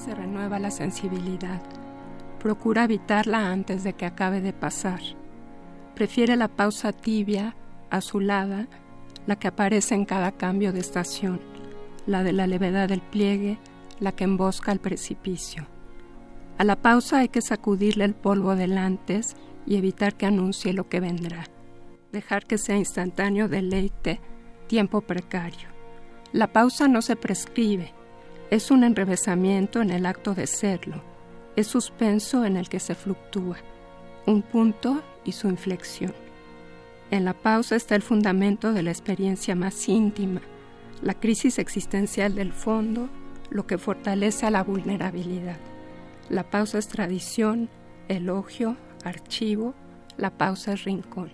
Se renueva la sensibilidad. Procura evitarla antes de que acabe de pasar. Prefiere la pausa tibia, azulada, la que aparece en cada cambio de estación, la de la levedad del pliegue, la que embosca el precipicio. A la pausa hay que sacudirle el polvo del antes y evitar que anuncie lo que vendrá. Dejar que sea instantáneo deleite, tiempo precario. La pausa no se prescribe, es un enrevesamiento en el acto de serlo, es suspenso en el que se fluctúa, un punto y su inflexión. En la pausa está el fundamento de la experiencia más íntima, la crisis existencial del fondo, lo que fortalece a la vulnerabilidad. La pausa es tradición, elogio, archivo, la pausa es rincón.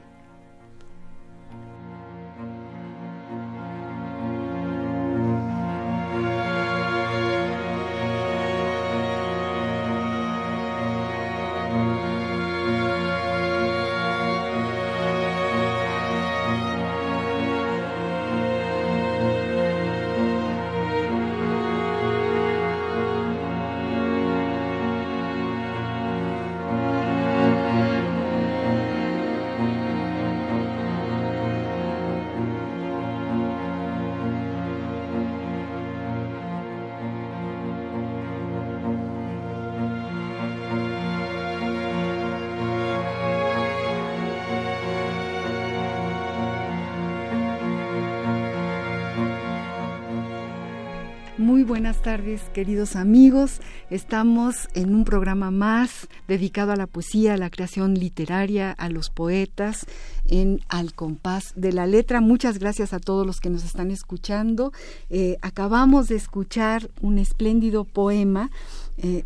Muy buenas tardes, queridos amigos. Estamos en un programa más dedicado a la poesía, a la creación literaria, a los poetas, en Al compás de la letra. Muchas gracias a todos los que nos están escuchando. Eh, acabamos de escuchar un espléndido poema. Eh,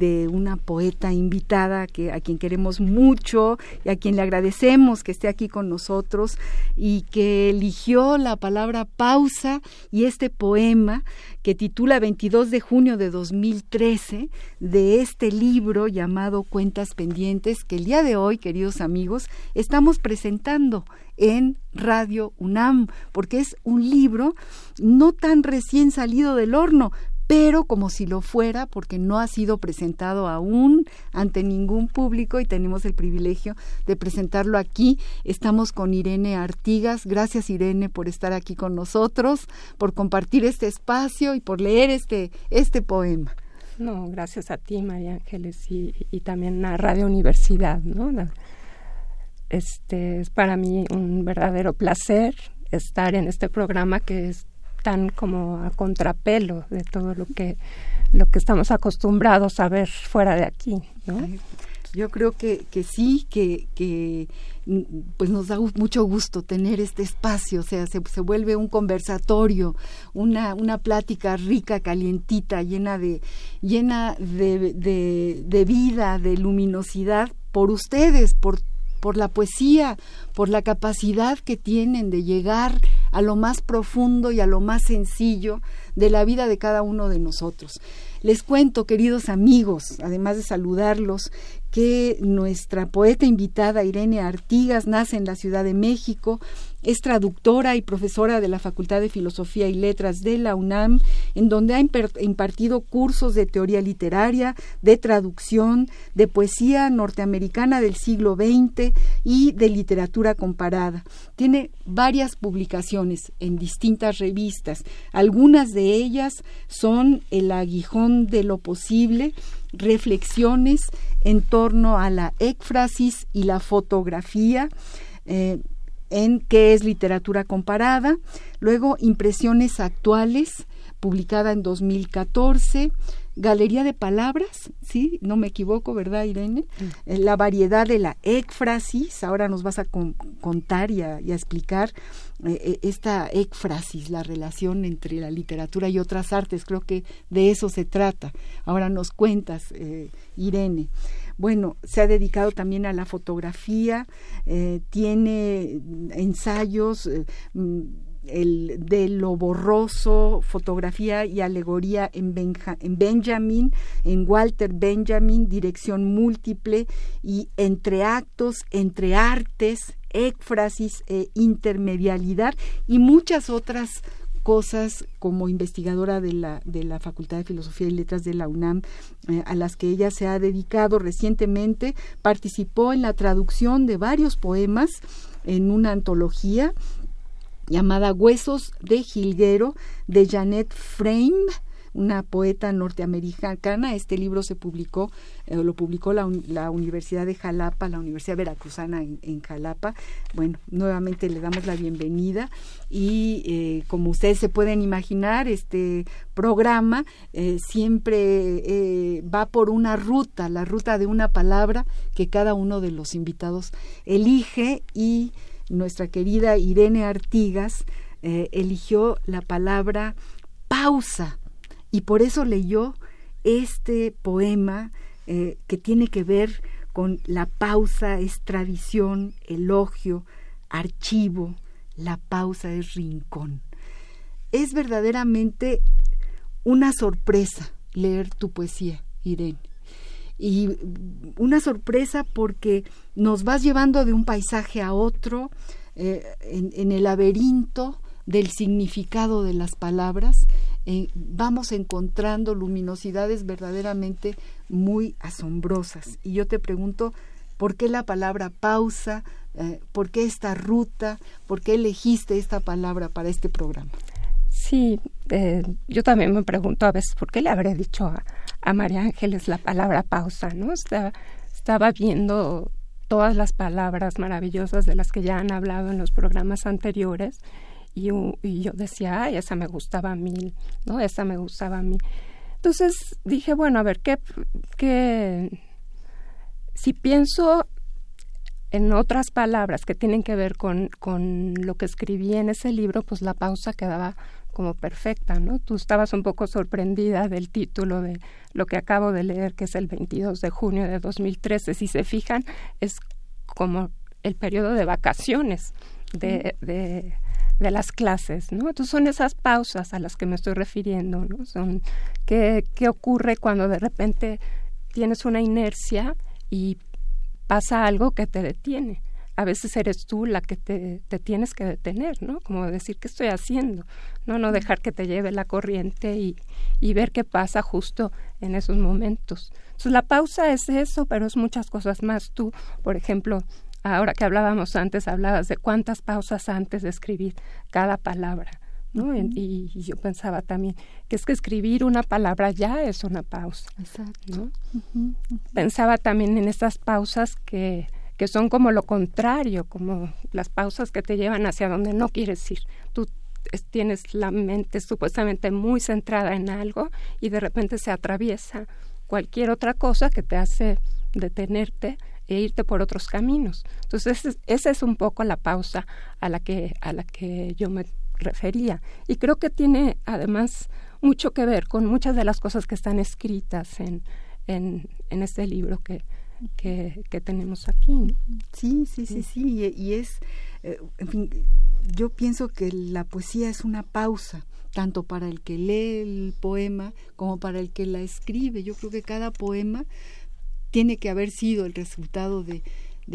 de una poeta invitada que a quien queremos mucho y a quien le agradecemos que esté aquí con nosotros y que eligió la palabra pausa y este poema que titula 22 de junio de 2013 de este libro llamado Cuentas pendientes que el día de hoy, queridos amigos, estamos presentando en Radio UNAM, porque es un libro no tan recién salido del horno, pero como si lo fuera porque no ha sido presentado aún ante ningún público y tenemos el privilegio de presentarlo aquí. Estamos con Irene Artigas. Gracias Irene por estar aquí con nosotros, por compartir este espacio y por leer este, este poema. No, gracias a ti, María Ángeles, y, también a Radio Universidad, ¿no? Este es para mí un verdadero placer estar en este programa que es tan como a contrapelo de todo lo que lo que estamos acostumbrados a ver fuera de aquí, ¿no? Yo creo que, que sí, que, que mm, pues nos da mucho gusto tener este espacio, o sea, se, se vuelve un conversatorio, una, una plática rica, calientita, llena de, llena de, de, de vida, de luminosidad por ustedes, por por la poesía, por la capacidad que tienen de llegar a lo más profundo y a lo más sencillo de la vida de cada uno de nosotros. Les cuento, queridos amigos, además de saludarlos, que nuestra poeta invitada Irene Artigas nace en la Ciudad de México, es traductora y profesora de la Facultad de Filosofía y Letras de la UNAM, en donde ha impartido cursos de teoría literaria, de traducción, de poesía norteamericana del siglo XX y de literatura comparada. Tiene varias publicaciones en distintas revistas. Algunas de ellas son El aguijón de lo posible, reflexiones en torno a la éfrasis y la fotografía. Eh, en qué es literatura comparada, luego impresiones actuales, publicada en 2014, Galería de Palabras, sí, no me equivoco, ¿verdad, Irene? Eh, la variedad de la éfrasis, ahora nos vas a contar y a, explicar eh, eh, esta éfrasis, la relación entre la literatura y otras artes, creo que de eso se trata. Ahora nos cuentas, Irene. Bueno, se ha dedicado también a la fotografía, tiene ensayos mm, el, de lo borroso, fotografía y alegoría en, en Benjamin, en Walter Benjamin, dirección múltiple y entre actos, entre artes, éfrasis e intermedialidad y muchas otras cosas como investigadora de la, de la Facultad de Filosofía y Letras de la UNAM, eh, a las que ella se ha dedicado recientemente, participó en la traducción de varios poemas en una antología llamada Huesos de Jilguero de Janet Frame, una poeta norteamericana. Este libro se publicó, eh, lo publicó la, Universidad de Jalapa, la Universidad Veracruzana en, Jalapa. Bueno, nuevamente le damos la bienvenida y eh, como ustedes se pueden imaginar, este programa eh, siempre va por una ruta, la ruta de una palabra que cada uno de los invitados elige y nuestra querida Irene Artigas eligió la palabra pausa y por eso leyó este poema eh, que tiene que ver con la pausa es tradición, elogio, archivo, la pausa es rincón. Es verdaderamente una sorpresa leer tu poesía, Irene y una sorpresa porque nos vas llevando de un paisaje a otro eh, en, el laberinto del significado de las palabras eh, vamos encontrando luminosidades verdaderamente muy asombrosas. Y yo te pregunto por qué la palabra pausa eh, por qué esta ruta por qué elegiste esta palabra para este programa Sí, yo también me pregunto a veces por qué le habré dicho a, a María Ángeles la palabra pausa, ¿no? Estaba, estaba viendo todas las palabras maravillosas de las que ya han hablado en los programas anteriores y, yo decía, ay, esa me gustaba a mí, ¿no? Esa me gustaba a mí. Entonces dije, bueno, a ver, ¿qué, qué si pienso en otras palabras que tienen que ver con, con lo que escribí en ese libro, pues la pausa quedaba como perfecta, ¿no? Tú estabas un poco sorprendida del título de lo que acabo de leer, que es el 22 de junio de 2013. Si se fijan, es como el periodo de vacaciones de, de, de las clases, ¿no? Entonces son esas pausas a las que me estoy refiriendo, ¿no? Son qué, qué ocurre cuando de repente tienes una inercia y pasa algo que te detiene a veces eres tú la que te, te, tienes que detener, ¿no? Como decir qué estoy haciendo, no, no dejar que te lleve la corriente y, y ver qué pasa justo en esos momentos. Entonces la pausa es eso, pero es muchas cosas más. Tú, por ejemplo, ahora que hablábamos antes, hablabas de cuántas pausas antes de escribir cada palabra. ¿no? y, yo pensaba también que es que escribir una palabra ya es una pausa. Exacto. ¿no? Pensaba también en estas pausas que que son como lo contrario, como las pausas que te llevan hacia donde no quieres ir. Tú tienes la mente supuestamente muy centrada en algo y de repente se atraviesa cualquier otra cosa que te hace detenerte e irte por otros caminos. Entonces, esa es un poco la pausa a la que, a la que yo me refería. Y creo que tiene además mucho que ver con muchas de las cosas que están escritas en, en, este libro que, que, tenemos aquí. Sí, sí, sí, sí, y, es, eh, en fin, yo pienso que la poesía es una pausa, tanto para el que lee el poema como para el que la escribe. Yo creo que cada poema tiene que haber sido el resultado de,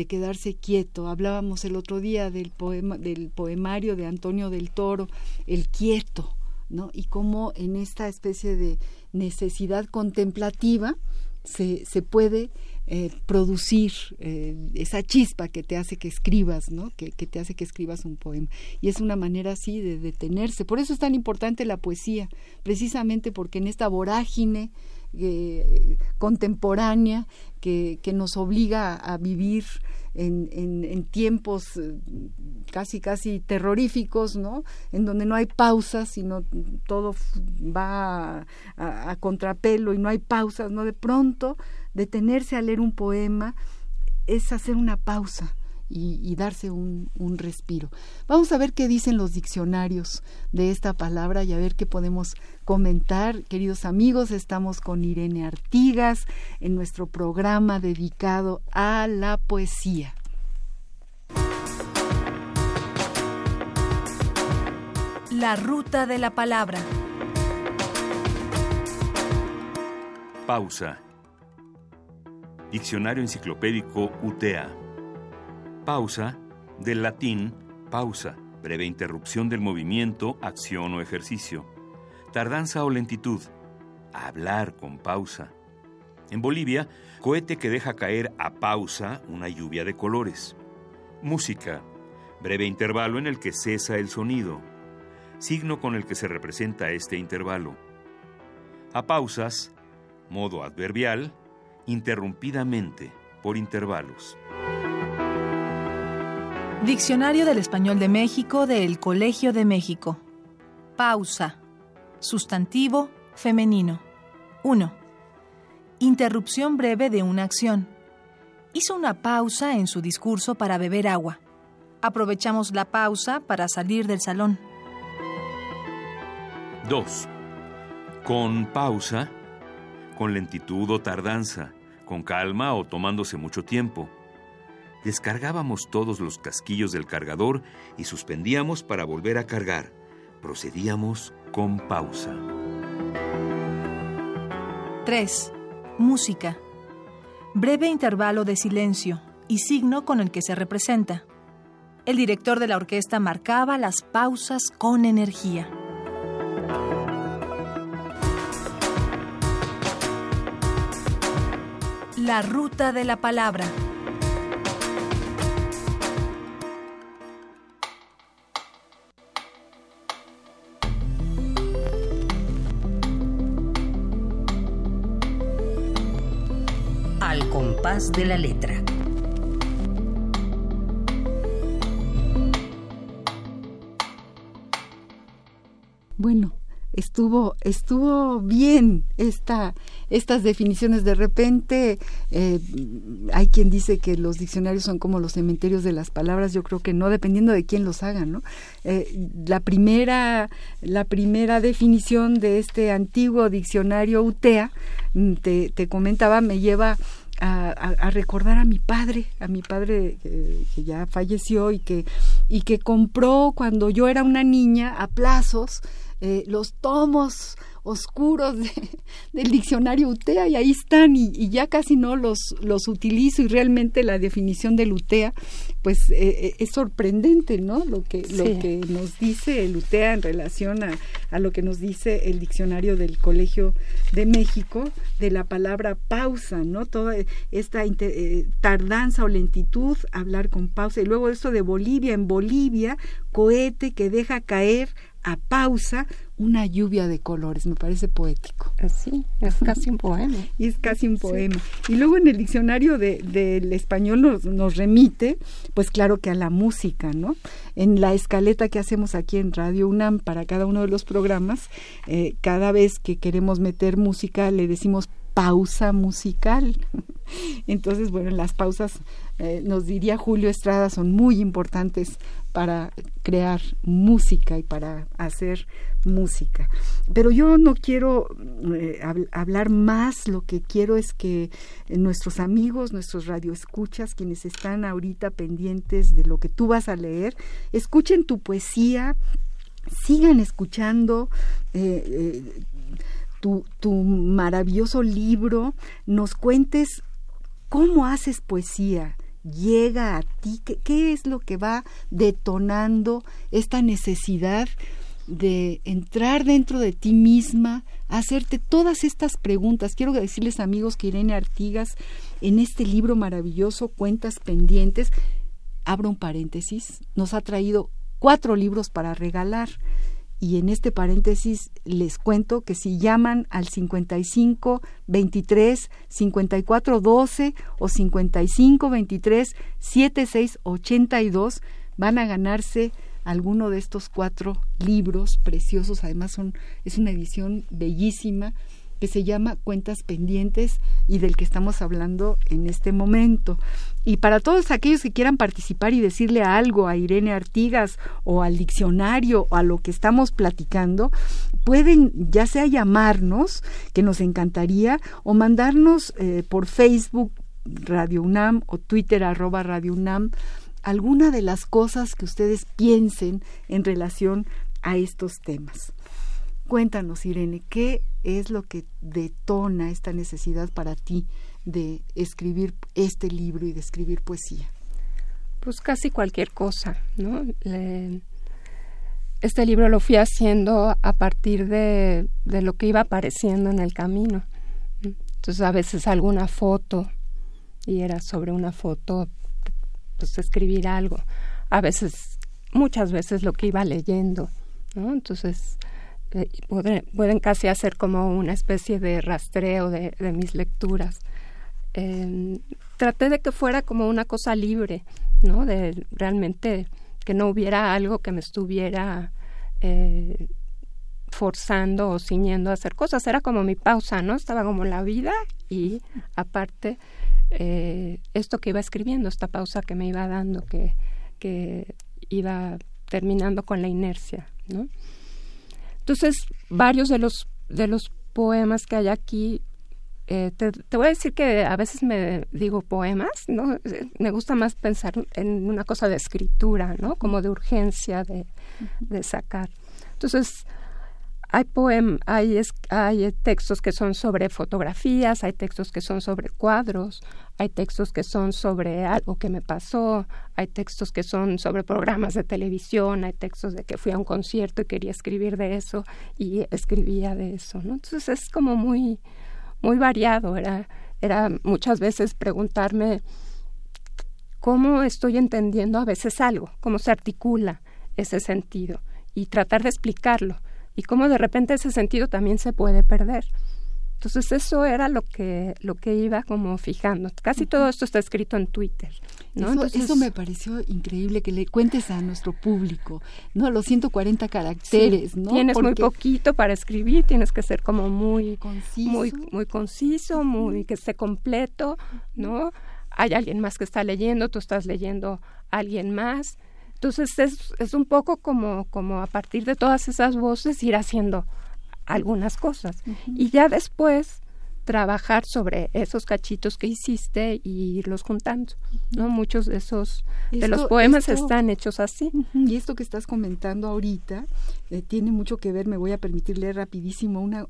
quedarse quieto. Hablábamos el otro día del poema, del poemario de Antonio del Toro, el quieto, ¿no? Y cómo en esta especie de necesidad contemplativa se, puede eh, producir eh, esa chispa que te hace que escribas, ¿no? Que, te hace que escribas un poema. Y es una manera así de detenerse. Por eso es tan importante la poesía, precisamente porque en esta vorágine eh, contemporánea que, que, nos obliga a vivir en, en, tiempos eh, casi, casi terroríficos, ¿no? En donde no hay pausas, sino todo va a, a contrapelo y no hay pausas, ¿no? De pronto, detenerse a leer un poema es hacer una pausa y, darse un, un, respiro. Vamos a ver qué dicen los diccionarios de esta palabra y a ver qué podemos comentar. Queridos amigos, estamos con Irene Artigas en nuestro programa dedicado a la poesía. La ruta de la palabra. Pausa. Diccionario Enciclopédico UTEA. Pausa, del latín pausa, breve interrupción del movimiento, acción o ejercicio. Tardanza o lentitud, hablar con pausa. En Bolivia, cohete que deja caer a pausa una lluvia de colores. Música, breve intervalo en el que cesa el sonido. Signo con el que se representa este intervalo. A pausas, modo adverbial, interrumpidamente, por intervalos. Diccionario del Español de México del Colegio de México. Pausa. Sustantivo femenino. 1. Interrupción breve de una acción. Hizo una pausa en su discurso para beber agua. Aprovechamos la pausa para salir del salón. 2. Con pausa, con lentitud o tardanza, con calma o tomándose mucho tiempo descargábamos todos los casquillos del cargador y suspendíamos para volver a cargar. Procedíamos con pausa. 3. Música. Breve intervalo de silencio y signo con el que se representa. El director de la orquesta marcaba las pausas con energía. La ruta de la palabra. De la letra. Bueno, estuvo estuvo bien esta estas definiciones. De repente eh, hay quien dice que los diccionarios son como los cementerios de las palabras. Yo creo que no dependiendo de quién los haga no eh, la primera la primera definición de este antiguo diccionario UTEA mm, te, te comentaba me lleva a, recordar a mi padre, a mi padre que, ya falleció y que, y que compró cuando yo era una niña a plazos eh, los tomos oscuros del diccionario UTEA y ahí están y, ya casi no los, los utilizo y realmente la definición del UTEA pues eh, eh, es sorprendente, ¿no? Lo que, lo que nos dice el UTEA en relación a, a, lo que nos dice el diccionario del Colegio de México de la palabra pausa, ¿no? Toda esta eh, tardanza o lentitud, hablar con pausa y luego esto de Bolivia, en Bolivia, cohete que deja caer a pausa una lluvia de colores, me parece poético. Así, es casi un poema. y es casi un poema. Y luego en el diccionario del español nos, nos, remite, pues claro que a la música, ¿no? En la escaleta que hacemos aquí en Radio UNAM para cada uno de los programas, eh, cada vez que queremos meter música le decimos pausa musical. Entonces, bueno, las pausas, eh, nos diría Julio Estrada, son muy importantes para crear música y para hacer música. Pero yo no quiero eh, hablar más, lo que quiero es que nuestros amigos, nuestros radioescuchas, quienes están ahorita pendientes de lo que tú vas a leer, escuchen tu poesía, sigan escuchando. Eh, tu, maravilloso libro, nos cuentes cómo haces poesía, llega a ti? ¿Qué, es lo que va detonando esta necesidad de entrar dentro de ti misma, hacerte todas estas preguntas? Quiero decirles amigos que Irene Artigas en este libro maravilloso, Cuentas Pendientes, abro un paréntesis, nos ha traído cuatro libros para regalar y en este paréntesis les cuento que si llaman al 55 23 54 12 o 55 23 76 82 van a ganarse alguno de estos cuatro libros preciosos. Además son es una edición bellísima que se llama Cuentas Pendientes y del que estamos hablando en este momento. Y para todos aquellos que quieran participar y decirle algo a Irene Artigas o al diccionario o a lo que estamos platicando, pueden ya sea llamarnos, que nos encantaría, o mandarnos eh, por Facebook Radio UNAM o Twitter arroba Radio UNAM alguna de las cosas que ustedes piensen en relación a estos temas. Cuéntanos, Irene, ¿qué es lo que detona esta necesidad para ti de escribir este libro y de escribir poesía? Pues casi cualquier cosa, ¿no? este libro lo fui haciendo a partir de, de lo que iba apareciendo en el camino. Entonces a veces alguna foto y era sobre una foto, pues escribir algo. A veces, muchas veces lo que iba leyendo, ¿no? Entonces pueden, casi hacer como una especie de rastreo de, mis lecturas. Em, traté de que fuera como una cosa libre, ¿no? De realmente que no hubiera algo que me estuviera eh, forzando o ciñendo a hacer cosas. Era como mi pausa, ¿no? Estaba como la vida y aparte eh, esto que iba escribiendo, esta pausa que me iba dando, que, que iba terminando con la inercia, ¿no? Entonces, varios de los, de los poemas que hay aquí, eh, te, voy a decir que a veces me digo poemas, ¿no? Me gusta más pensar en una cosa de escritura, ¿no? Como de urgencia de, de sacar. Entonces, hay, poem, hay, hay textos que son sobre fotografías, hay textos que son sobre cuadros, hay textos que son sobre algo que me pasó, hay textos que son sobre programas de televisión, hay textos de que fui a un concierto y quería escribir de eso y escribía de eso. Entonces es como muy, muy variado, era, era muchas veces preguntarme cómo estoy entendiendo a veces algo, cómo se articula ese sentido y tratar de explicarlo y cómo de repente ese sentido también se puede perder. Entonces eso era lo que lo que iba como fijando. Casi todo esto está escrito en Twitter. ¿no? Eso, me pareció increíble que le cuentes a nuestro público, ¿no? Los 140 caracteres, ¿no? Tienes muy poquito para escribir, tienes que ser como muy conciso, muy, muy conciso, muy que esté completo, ¿no? Hay alguien más que está leyendo, tú estás leyendo a alguien más. Entonces es, es un poco como, como a partir de todas esas voces ir haciendo algunas cosas. Y ya después trabajar sobre esos cachitos que hiciste y irlos juntando, ¿no? Muchos de esos de los poemas están hechos así. Y esto que estás comentando ahorita eh, tiene mucho que ver, me voy a permitir leer rapidísimo una,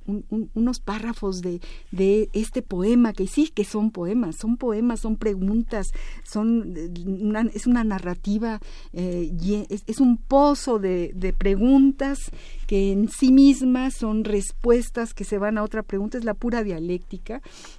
unos párrafos de, de este poema, que sí que son poemas, son poemas, son preguntas, son una, es una narrativa, eh, es, es, un pozo de, de preguntas que en sí mismas son respuestas que se van a otra pregunta, es la pura dialéctica.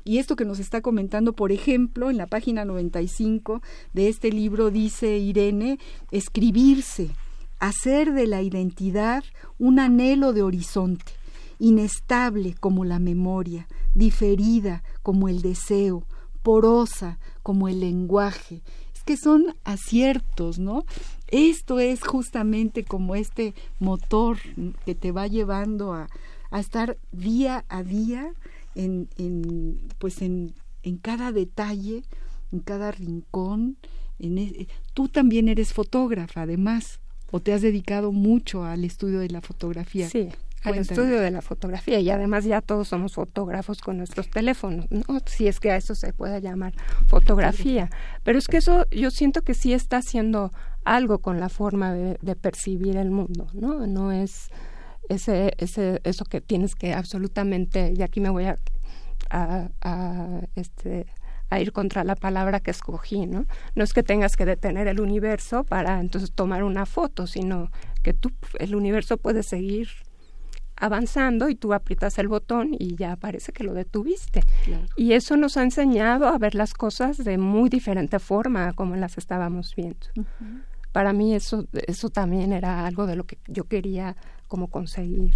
Y esto que nos está comentando, por ejemplo, en la página 95 de este libro dice Irene, escribirse hacer de la identidad un anhelo de horizonte, inestable como la memoria, diferida como el deseo, porosa como el lenguaje. Es que son aciertos, ¿no? Esto es justamente como este motor que te va llevando a, a estar día a día en, en pues en, en cada detalle, en cada rincón. En e, tú también eres fotógrafa, además o te has dedicado mucho al estudio de la fotografía. Sí, al estudio de la fotografía y además ya todos somos fotógrafos con nuestros teléfonos, ¿no? si es que a eso se puede llamar fotografía. Pero es que eso yo siento que sí está haciendo algo con la forma de, percibir el mundo, ¿no? No es ese, ese, eso que tienes que absolutamente, y aquí me voy a, a, a este, a ir contra la palabra que escogí, ¿no? No es que tengas que detener el universo para entonces tomar una foto, sino que tú, el universo puede seguir avanzando y tú aprietas el botón y ya parece que lo detuviste. Y eso nos ha enseñado a ver las cosas de muy diferente forma como las estábamos viendo. Para mí eso, eso también era algo de lo que yo quería como conseguir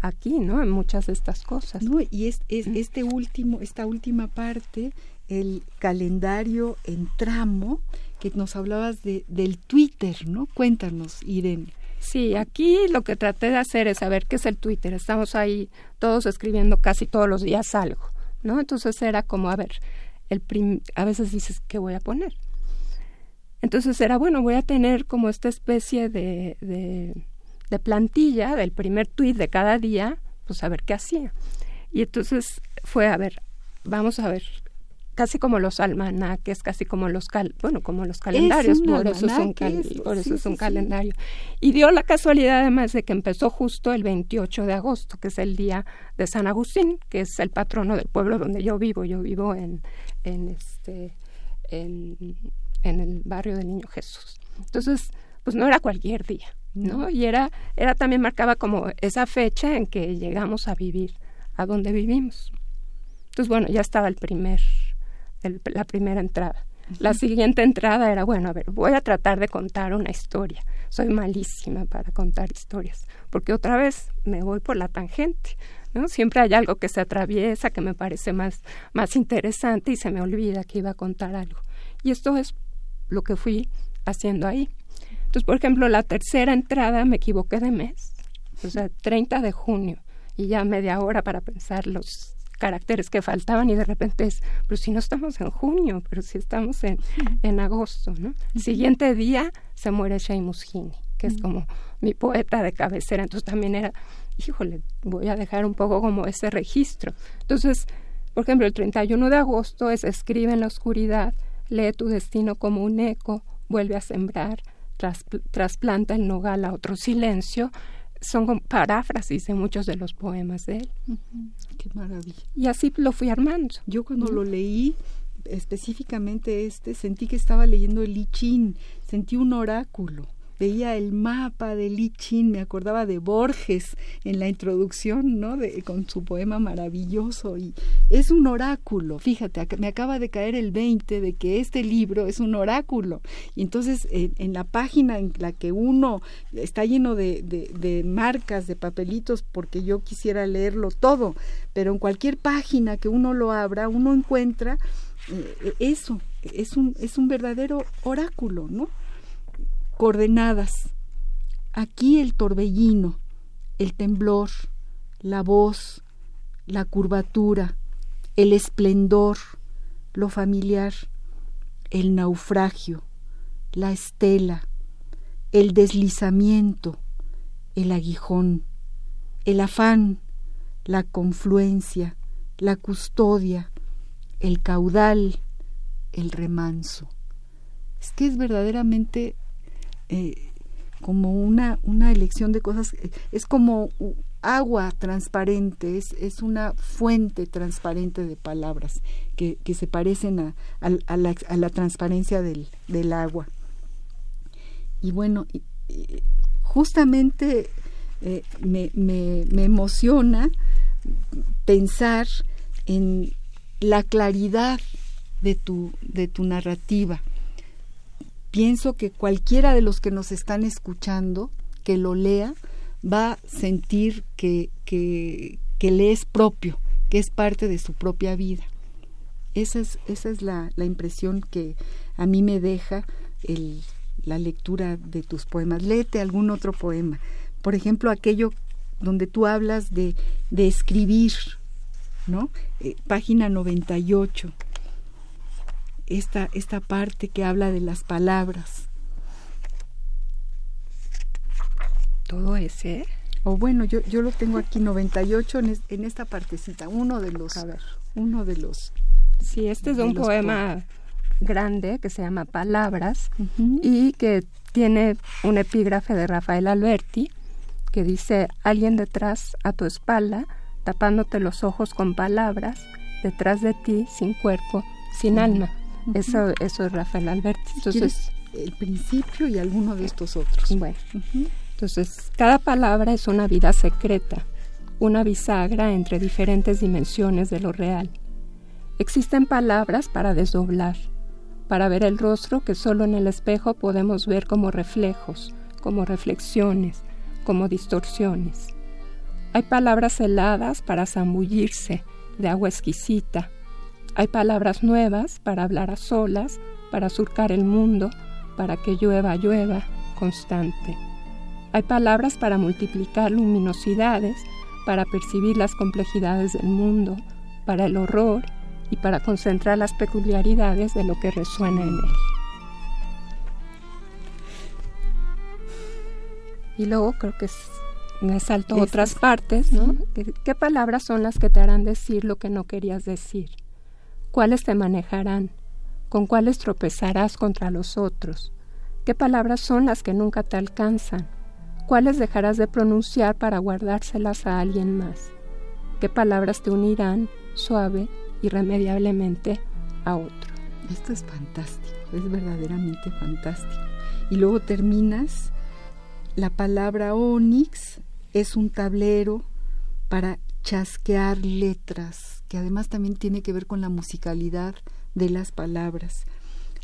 aquí, ¿no? En muchas de estas cosas. No, y es, es este último, esta última parte, el calendario en tramo, que nos hablabas de, del Twitter, ¿no? Cuéntanos, Irene. Sí, aquí lo que traté de hacer es saber qué es el Twitter. Estamos ahí todos escribiendo casi todos los días algo, ¿no? Entonces era como, a ver, el a veces dices, ¿qué voy a poner? Entonces era, bueno, voy a tener como esta especie de, de, plantilla del primer tweet de cada día, pues a ver qué hacía. Y entonces fue, a ver, vamos a ver, casi como los almanaques, casi como los cal bueno, como los calendarios, por, eso es un por eso es un calendario. Y dio la casualidad además de que empezó justo el 28 de agosto, que es el día de San Agustín, que es el patrono del pueblo donde yo vivo. Yo vivo en, en este en, en el barrio del Niño Jesús. Entonces, pues no era cualquier día, ¿no? Y era era también marcaba como esa fecha en que llegamos a vivir a donde vivimos. Entonces, bueno, ya estaba el primer la primera entrada. La siguiente entrada era, bueno, a ver, voy a tratar de contar una historia. Soy malísima para contar historias, porque otra vez me voy por la tangente. ¿no? Siempre hay algo que se atraviesa, que me parece más, más interesante y se me olvida que iba a contar algo. Y esto es lo que fui haciendo ahí. Entonces, por ejemplo, la tercera entrada me equivoqué de mes, o sea, 30 de junio, y ya media hora para pensar los caracteres que faltaban y de repente es, pero si no estamos en junio, pero si estamos en, en agosto, ¿no? El siguiente día se muere Seamus Heaney, que es como mi poeta de cabecera, entonces también era, híjole, voy a dejar un poco como ese registro. Entonces, por ejemplo, el 31 de agosto es escribe en la oscuridad, lee tu destino como un eco, vuelve a sembrar, trasplanta el nogal a otro silencio, son paráfrasis de muchos de los poemas de él. Qué maravilla. Y así lo fui armando. Yo cuando lo leí, específicamente este, sentí que estaba leyendo el I Ching, sentí un oráculo veía el mapa de Li Chin, me acordaba de Borges en la introducción, ¿no? De, con su poema maravilloso y es un oráculo. Fíjate, me acaba de caer el 20 de que este libro es un oráculo. Y entonces en, la página en la que uno está lleno de, de, marcas, de papelitos, porque yo quisiera leerlo todo, pero en cualquier página que uno lo abra, uno encuentra eh, eso, es un, es un verdadero oráculo, ¿no? Coordenadas. Aquí el torbellino, el temblor, la voz, la curvatura, el esplendor, lo familiar, el naufragio, la estela, el deslizamiento, el aguijón, el afán, la confluencia, la custodia, el caudal, el remanso. Es que es verdaderamente eh, como una, una elección de cosas, eh, es como agua transparente, es, es una fuente transparente de palabras que, que se parecen a, a, la, a, la, transparencia del, del agua. Y bueno, justamente eh, me, me, me emociona pensar en la claridad de tu, de tu narrativa pienso que cualquiera de los que nos están escuchando, que lo lea, va a sentir que, que, le es propio, que es parte de su propia vida. Esa es, esa es la, la impresión que a mí me deja la lectura de tus poemas. Léete algún otro poema. Por ejemplo, aquello donde tú hablas de, de escribir, ¿no? Eh, página 98 esta, esta parte que habla de las palabras. Todo ese. O bueno, yo, yo lo tengo aquí 98 en, en esta partecita, uno de los, a ver, uno de los. Sí, este es un poema grande que se llama Palabras y que tiene un epígrafe de Rafael Alberti que dice alguien detrás a tu espalda tapándote los ojos con palabras detrás de ti sin cuerpo sin alma eso, eso es Rafael Alberti. Entonces, el principio y alguno de estos otros. Bueno, entonces, cada palabra es una vida secreta, una bisagra entre diferentes dimensiones de lo real. Existen palabras para desdoblar, para ver el rostro que solo en el espejo podemos ver como reflejos, como reflexiones, como distorsiones. Hay palabras heladas para zambullirse, de agua exquisita. Hay palabras nuevas para hablar a solas, para surcar el mundo, para que llueva, llueva, constante. Hay palabras para multiplicar luminosidades, para percibir las complejidades del mundo, para el horror y para concentrar las peculiaridades de lo que resuena en él. Y luego creo que me salto otras partes, ¿no? ¿Qué, palabras son las que te harán decir lo que no querías decir? ¿Cuáles te manejarán? ¿Con cuáles tropezarás contra los otros? ¿Qué palabras son las que nunca te alcanzan? ¿Cuáles dejarás de pronunciar para guardárselas a alguien más? ¿Qué palabras te unirán suave, irremediablemente, a otro? Esto es fantástico, es verdaderamente fantástico. Y luego terminas la palabra onix es un tablero para chasquear letras, que además también tiene que ver con la musicalidad de las palabras.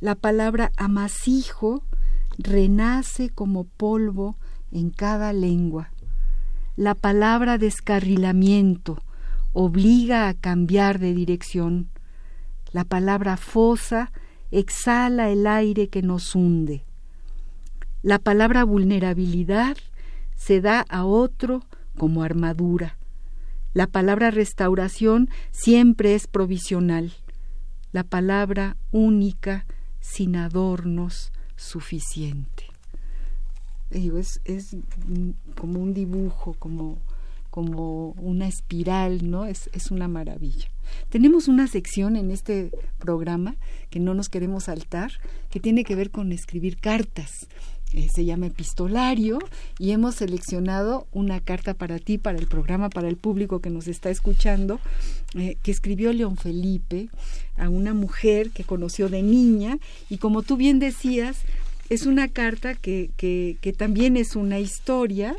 La palabra amasijo renace como polvo en cada lengua. La palabra descarrilamiento obliga a cambiar de dirección. La palabra fosa exhala el aire que nos hunde. La palabra vulnerabilidad se da a otro como armadura. La palabra restauración siempre es provisional. La palabra única, sin adornos, suficiente. Es, es como un dibujo, como, como una espiral, ¿no? Es, es una maravilla. Tenemos una sección en este programa que no nos queremos saltar, que tiene que ver con escribir cartas. Eh, se llama Epistolario y hemos seleccionado una carta para ti, para el programa, para el público que nos está escuchando, eh, que escribió León Felipe a una mujer que conoció de niña y como tú bien decías, es una carta que, que, que también es una historia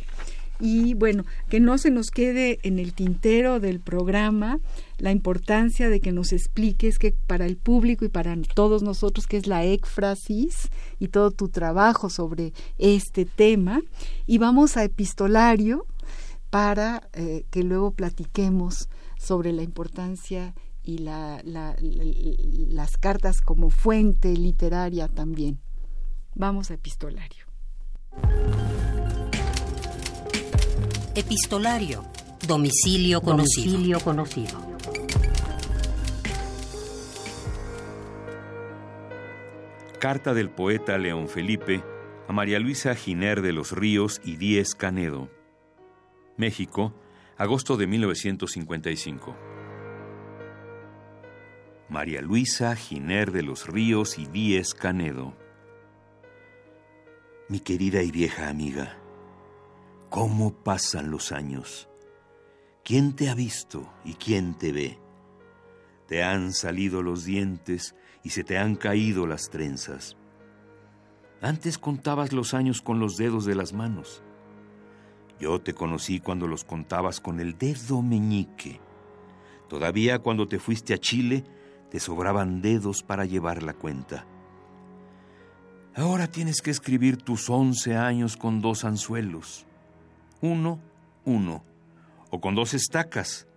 y bueno, que no se nos quede en el tintero del programa la importancia de que nos expliques que para el público y para todos nosotros que es la éfrasis y todo tu trabajo sobre este tema y vamos a epistolario para eh, que luego platiquemos sobre la importancia y la, las cartas como fuente literaria también. Vamos a epistolario. Epistolario. Domicilio conocido. Domicilio conocido. Carta del poeta León Felipe a María Luisa Giner de los Ríos y Díez Canedo. México, agosto de 1955. María Luisa Giner de los Ríos y Díez Canedo. Mi querida y vieja amiga, ¿Cómo pasan los años? ¿Quién te ha visto y quién te ve? Te han salido los dientes y se te han caído las trenzas. Antes contabas los años con los dedos de las manos. Yo te conocí cuando los contabas con el dedo meñique. Todavía cuando te fuiste a Chile, te sobraban dedos para llevar la cuenta. Ahora tienes que escribir tus once años con dos anzuelos uno, uno. O con dos estacas,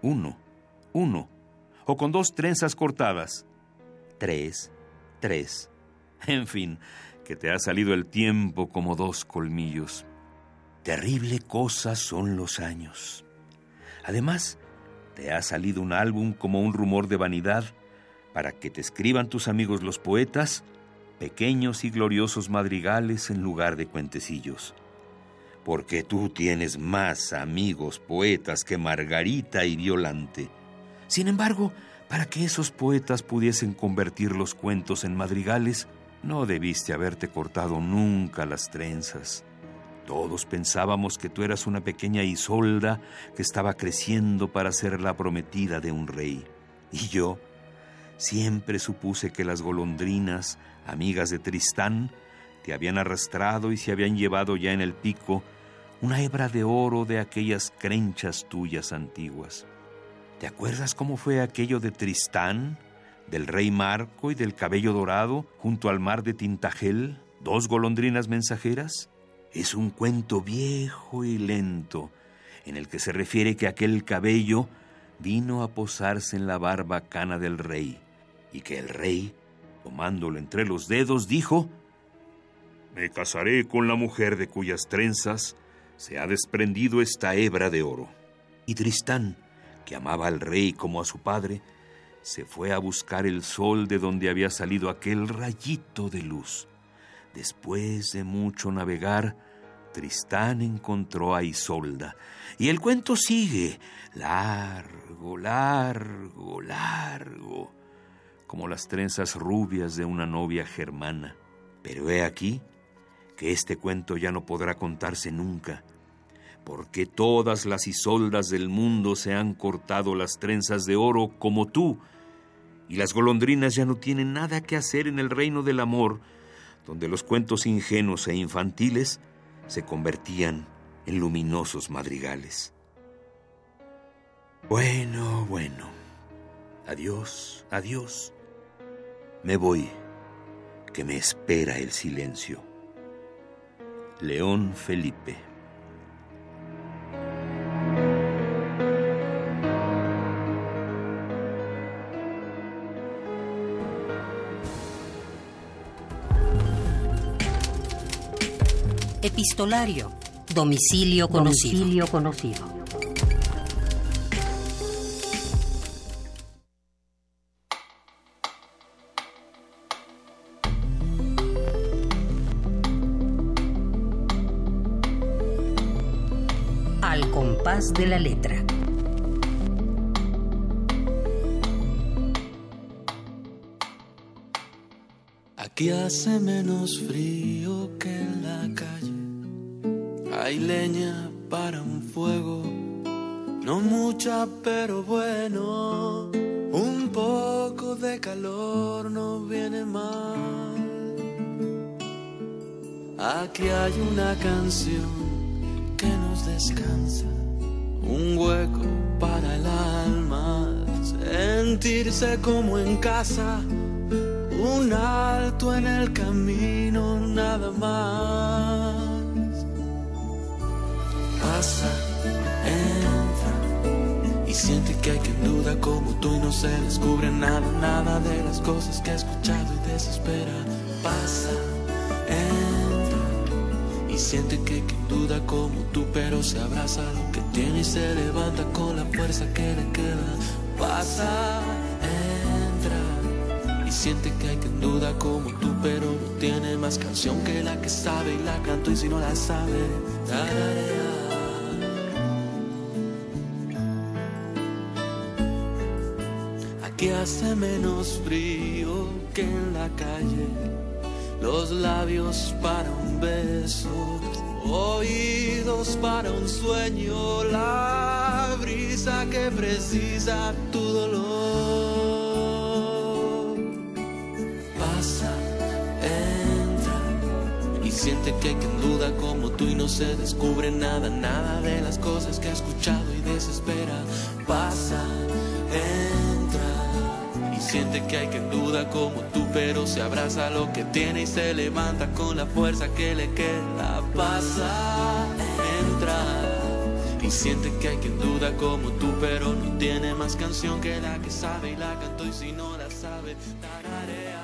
uno, uno. O con dos trenzas cortadas, tres, tres. En fin, que te ha salido el tiempo como dos colmillos. Terrible cosa son los años. Además, te ha salido un álbum como un rumor de vanidad para que te escriban tus amigos los poetas pequeños y gloriosos madrigales en lugar de cuentecillos porque tú tienes más amigos poetas que Margarita y Violante. Sin embargo, para que esos poetas pudiesen convertir los cuentos en madrigales, no debiste haberte cortado nunca las trenzas. Todos pensábamos que tú eras una pequeña Isolda que estaba creciendo para ser la prometida de un rey. Y yo siempre supuse que las golondrinas, amigas de Tristán, te habían arrastrado y se habían llevado ya en el pico una hebra de oro de aquellas crenchas tuyas antiguas. ¿Te acuerdas cómo fue aquello de Tristán, del rey Marco y del cabello dorado junto al mar de Tintagel, dos golondrinas mensajeras? Es un cuento viejo y lento, en el que se refiere que aquel cabello vino a posarse en la barba cana del rey, y que el rey, tomándolo entre los dedos, dijo, Me casaré con la mujer de cuyas trenzas se ha desprendido esta hebra de oro. Y Tristán, que amaba al rey como a su padre, se fue a buscar el sol de donde había salido aquel rayito de luz. Después de mucho navegar, Tristán encontró a Isolda. Y el cuento sigue, largo, largo, largo, como las trenzas rubias de una novia germana. Pero he aquí este cuento ya no podrá contarse nunca, porque todas las Isoldas del mundo se han cortado las trenzas de oro como tú, y las golondrinas ya no tienen nada que hacer en el reino del amor, donde los cuentos ingenuos e infantiles se convertían en luminosos madrigales. Bueno, bueno. Adiós, adiós. Me voy, que me espera el silencio. León Felipe. Epistolario. Domicilio conocido. Domicilio conocido. De la letra. Aquí hace menos frío que en la calle. Hay leña para un fuego, no mucha pero bueno. Un poco de calor no viene mal. Aquí hay una canción que nos descansa, un hueco para el alma, sentirse como en casa un alto en el camino, nada más. Pasa, entra y siente que hay quien duda como tú y no se descubre nada, nada de las cosas que ha escuchado y desespera. Pasa, entra y siente que hay quien duda como tú, pero se abraza lo que tiene y se levanta con la fuerza que le queda. Pasa, siente que hay quien duda como tú, pero no tiene más canción que la que sabe y la canto y si no la sabe, tararea. Aquí hace menos frío que en la calle, los labios para beso, oídos para un sueño, la brisa que precisa tu dolor. Siente que quien duda como tú y no se descubre nada, nada de las cosas que ha escuchado y desespera. Siente que hay quien duda como tú, pero se abraza lo que tiene y se levanta con la fuerza que le queda. Pasa, entra y siente que hay quien duda como tú, pero no tiene más canción que la que sabe y la cantó y si no la sabe, tararea.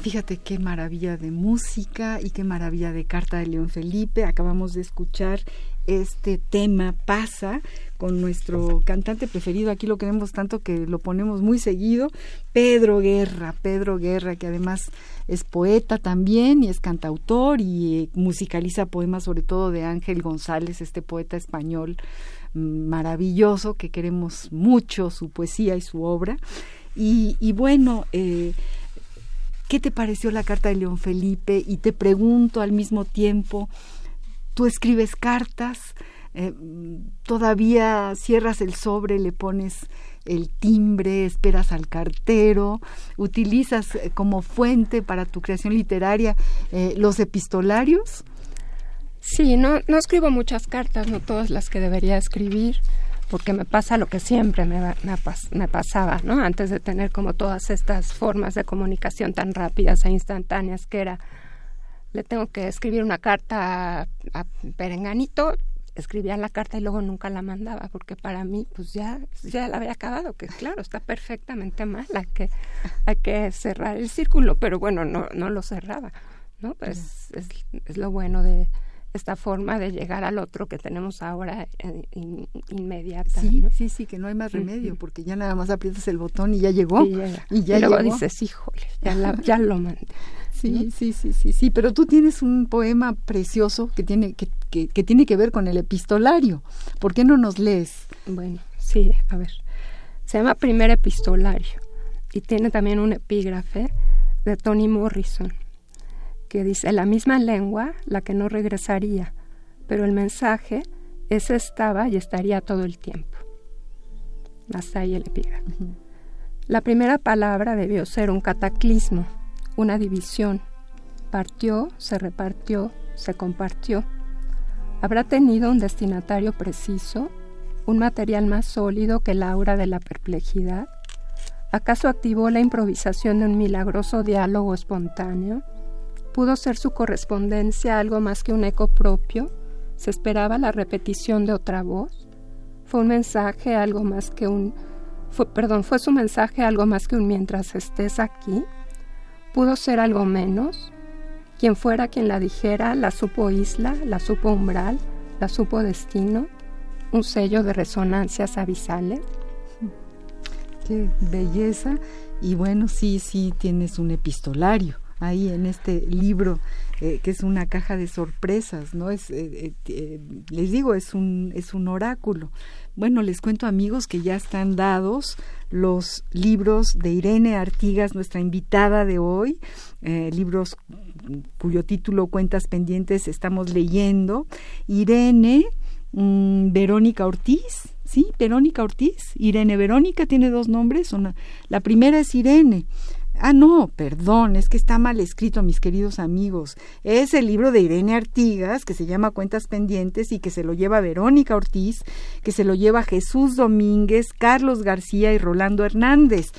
Fíjate qué maravilla de música y qué maravilla de carta de León Felipe. Acabamos de escuchar este tema Pasa con nuestro cantante preferido. Aquí lo queremos tanto que lo ponemos muy seguido. Pedro Guerra, Pedro Guerra, que además es poeta también y es cantautor y eh, musicaliza poemas sobre todo de Ángel González, este poeta español mm, maravilloso que queremos mucho su poesía y su obra. Y, bueno, eh, ¿Qué te pareció la carta de León Felipe? Y te pregunto al mismo tiempo, ¿tú escribes cartas? Eh, ¿Todavía cierras el sobre, le pones el timbre, esperas al cartero, utilizas eh, como fuente para tu creación literaria eh, los epistolarios? Sí, no, no escribo muchas cartas, no todas las que debería escribir porque me pasa lo que siempre me, me, pasaba, ¿no? Antes de tener como todas estas formas de comunicación tan rápidas e instantáneas que era le tengo que escribir una carta a, a Perenganito, escribía la carta y luego nunca la mandaba, porque para mí, pues ya, ya la había acabado, que claro, está perfectamente mal, hay que, hay que cerrar el círculo, pero bueno, no, no lo cerraba, ¿no? Pues es, es lo bueno de, esta forma de llegar al otro que tenemos ahora eh, inmediata. Sí, sí, sí, que no hay más remedio, porque ya nada más aprietas el botón y ya llegó. Y, ya luego dices, híjole, ya, ya lo mandé. Sí, sí, sí, sí, sí, pero tú tienes un poema precioso que tiene que, que, que tiene que ver con el epistolario. ¿Por qué no nos lees? Bueno, sí, a ver. Se llama Primer Epistolario y tiene también un epígrafe de Toni Morrison que dice la misma lengua, la que no regresaría, pero el mensaje, ese estaba y estaría todo el tiempo. Hasta ahí el epígrafe. La primera palabra debió ser un cataclismo, una división. Partió, se repartió, se compartió. ¿Habrá tenido un destinatario preciso, un material más sólido que el aura de la perplejidad? ¿Acaso activó la improvisación de un milagroso diálogo espontáneo? ¿Pudo ser su correspondencia algo más que un eco propio? ¿Se esperaba la repetición de otra voz? ¿Fue un mensaje algo más que un... perdón, ¿fue su mensaje algo más que un mientras estés aquí? ¿Pudo ser algo menos? Quien fuera quien la dijera, la supo isla, la supo umbral, la supo destino, un sello de resonancias abisales. Qué belleza. Y bueno, sí, sí, tienes un epistolario ahí en este libro eh, que es una caja de sorpresas, ¿no? Es, eh, eh, les digo, es un, es un oráculo. Bueno, les cuento amigos que ya están dados los libros de Irene Artigas, nuestra invitada de hoy, libros cuyo título Cuentas Pendientes estamos leyendo. Irene mm, Verónica Ortiz, ¿sí? Verónica Ortiz, Irene Verónica tiene dos nombres, la primera es Irene Ah, no, perdón, es que está mal escrito, mis queridos amigos. Es el libro de Irene Artigas, que se llama Cuentas Pendientes y que se lo lleva Verónica Ortiz, que se lo lleva Jesús Domínguez, Carlos García y Rolando Hernández.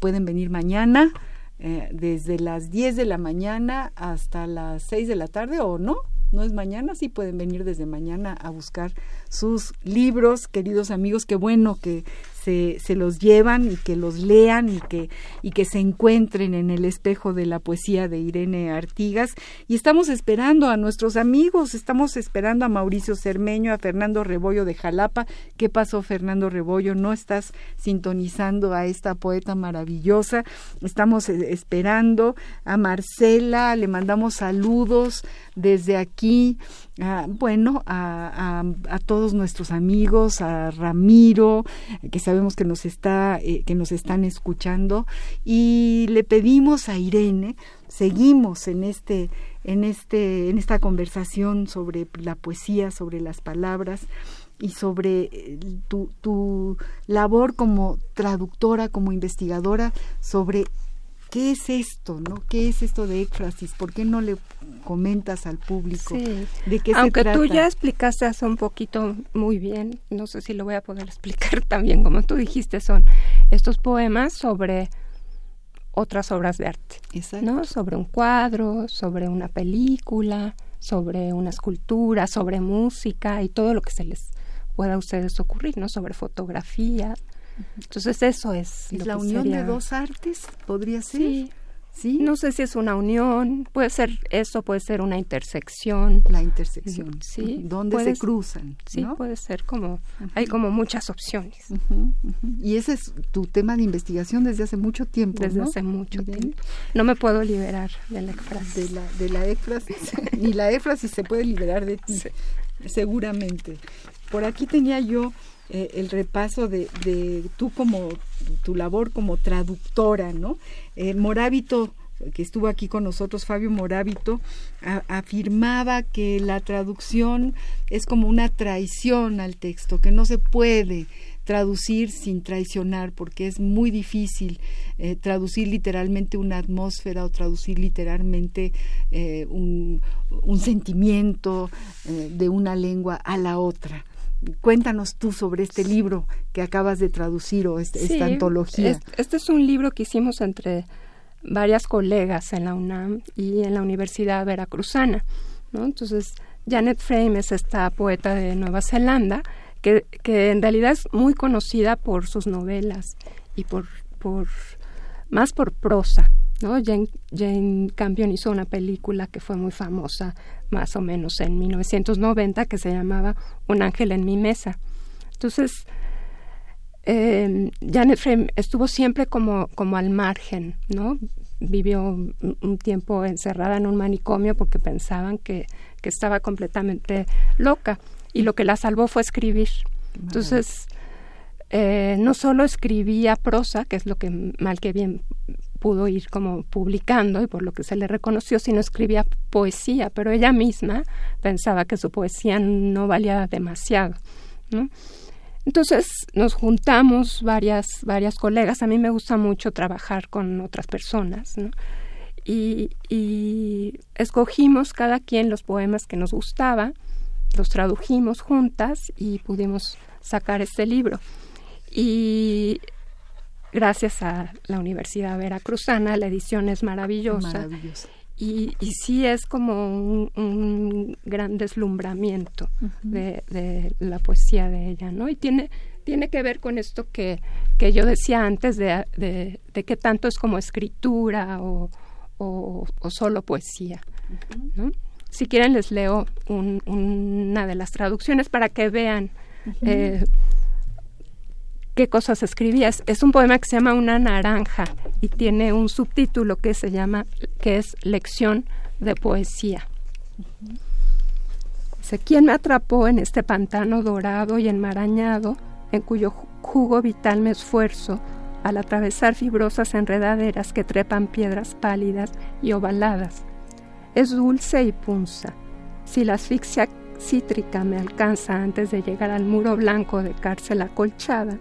Pueden venir mañana eh, desde las 10 de la mañana hasta las 6 de la tarde o no, no es mañana, sí pueden venir desde mañana a buscar sus libros, queridos amigos, qué bueno que se, se, los llevan y que los lean y que, y que se encuentren en el espejo de la poesía de Irene Artigas. Y estamos esperando a nuestros amigos, estamos esperando a Mauricio Cermeño, a Fernando Rebollo de Jalapa. ¿Qué pasó, Fernando Rebollo? ¿No estás sintonizando a esta poeta maravillosa? Estamos eh, esperando a Marcela, le mandamos saludos desde aquí bueno, a, a, todos nuestros amigos, a Ramiro, que sabemos que nos está, eh, que nos están escuchando, y le pedimos a Irene, seguimos en este, en este, en esta conversación sobre la poesía, sobre las palabras y sobre eh, tu, tu labor como traductora, como investigadora, sobre ¿qué es esto? ¿no? ¿Qué es esto de éfrasis? ¿Por qué no le comentas al público de qué Aunque se trata? tú ya explicaste hace un poquito muy bien, no sé si lo voy a poder explicar también como tú dijiste, son estos poemas sobre otras obras de arte, ¿no? Sobre un cuadro, sobre una película, sobre una escultura, sobre música y todo lo que se les pueda a ustedes ocurrir, ¿no? Sobre fotografía, entonces eso es. ¿Es la unión de dos artes? ¿Podría ser? Sí. No sé si es una unión, puede ser eso, puede ser una intersección. La intersección, sí. Donde se cruzan. Sí, puede ser como, hay como muchas opciones. Y ese es tu tema de investigación desde hace mucho tiempo. Desde hace mucho tiempo. No me puedo liberar de la éfrasis. De la, de la éfrasis. Ni la éfrasis se puede liberar de ti, seguramente. Por aquí tenía yo eh, el repaso de, tú como tu labor como traductora, ¿no? Eh, Morábito que estuvo aquí con nosotros, Fabio Morábito, afirmaba que la traducción es como una traición al texto, que no se puede traducir sin traicionar, porque es muy difícil eh, traducir literalmente una atmósfera o traducir literalmente un, sentimiento de una lengua a la otra cuéntanos tú sobre este libro que acabas de traducir o este, esta antología. este es un libro que hicimos entre varias colegas en la UNAM y en la Universidad Veracruzana. ¿no? Entonces, Janet Frame es esta poeta de Nueva Zelanda que, que en realidad es muy conocida por sus novelas y por, por más por prosa. ¿No? Jane, Jane Campion hizo una película que fue muy famosa más o menos en 1990 que se llamaba Un ángel en mi mesa. Entonces, eh, Janet Frame estuvo siempre como, como al margen, ¿no? Vivió un, tiempo encerrada en un manicomio porque pensaban que, que, estaba completamente loca y lo que la salvó fue escribir. Entonces, eh, no solo escribía prosa, que es lo que mal que bien pudo ir como publicando y por lo que se le reconoció, sino escribía poesía, pero ella misma pensaba que su poesía no valía demasiado. ¿no? Entonces nos juntamos varias, varias colegas. A mí me gusta mucho trabajar con otras personas, ¿no? y, y, escogimos cada quien los poemas que nos gustaba, los tradujimos juntas y pudimos sacar este libro. Y gracias a la Universidad Veracruzana, la edición es maravillosa. Maravillosa y, y sí es como un, gran deslumbramiento de, la poesía de ella, ¿no? Y tiene, tiene que ver con esto que, que yo decía antes de, de, de qué tanto es como escritura o, o, solo poesía, ¿no? Si quieren les leo una de las traducciones para que vean qué cosas escribías. Es un poema que se llama Una naranja y tiene un subtítulo que se llama que es Lección de poesía. Sé quién me atrapó en este pantano dorado y enmarañado, en cuyo jugo vital me esfuerzo al atravesar fibrosas enredaderas que trepan piedras pálidas y ovaladas. Es dulce y punza. Si la asfixia cítrica me alcanza antes de llegar al muro blanco de cárcel acolchada,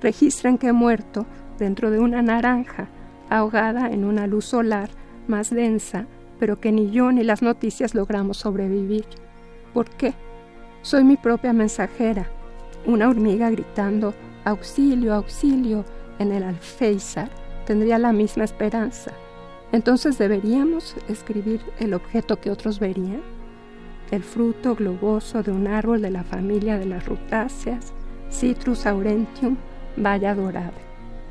registran que he muerto dentro de una naranja, ahogada en una luz solar más densa, pero que ni yo ni las noticias logramos sobrevivir. ¿Por qué? Soy mi propia mensajera, una hormiga gritando auxilio, auxilio en el alféizar tendría la misma esperanza. Entonces deberíamos escribir el objeto que otros verían, el fruto globoso de un árbol de la familia de las rutáceas, Citrus aurentium, vaya dorada.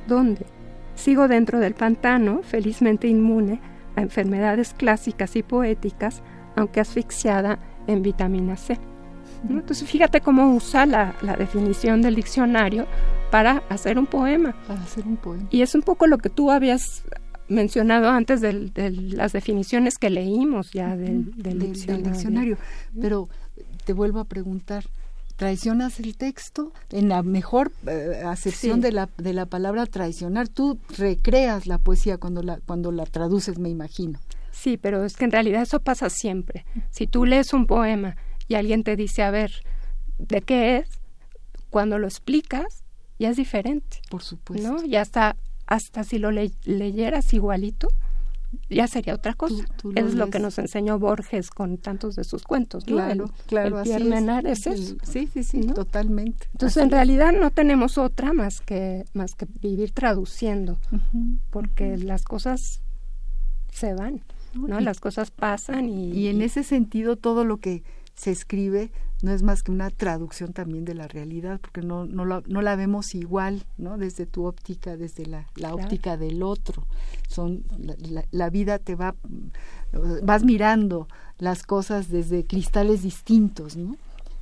¿Dónde? Sigo dentro del pantano, felizmente inmune a enfermedades clásicas y poéticas, aunque asfixiada en vitamina C. Entonces fíjate cómo usa la, definición del diccionario para hacer un poema. Para hacer un poema. Y es un poco lo que tú habías mencionado antes de, las definiciones que leímos ya del, diccionario. Pero te vuelvo a preguntar, traicionas el texto en la mejor eh, acepción de, la, de la palabra traicionar. Tú recreas la poesía cuando la, cuando la traduces, me imagino. Sí, pero es que en realidad eso pasa siempre. Si tú lees un poema y alguien te dice, a ver, ¿de qué es? Cuando lo explicas, ya es diferente. Por supuesto. ¿no? Ya hasta, hasta si lo leyeras igualito, ya sería otra cosa. es lo que nos enseñó Borges con tantos de sus cuentos, ¿no? Claro, el, claro, el es. eso. Sí, sí, sí, totalmente. Entonces, en realidad no tenemos otra más que más que vivir traduciendo, porque las cosas se van, ¿no? las cosas pasan y y en ese sentido todo lo que se escribe no es más que una traducción también de la realidad, porque no, no, la, no la vemos igual, ¿no? Desde tu óptica, desde la, la óptica del otro. Son, la, la, vida te va, vas mirando las cosas desde cristales distintos, ¿no?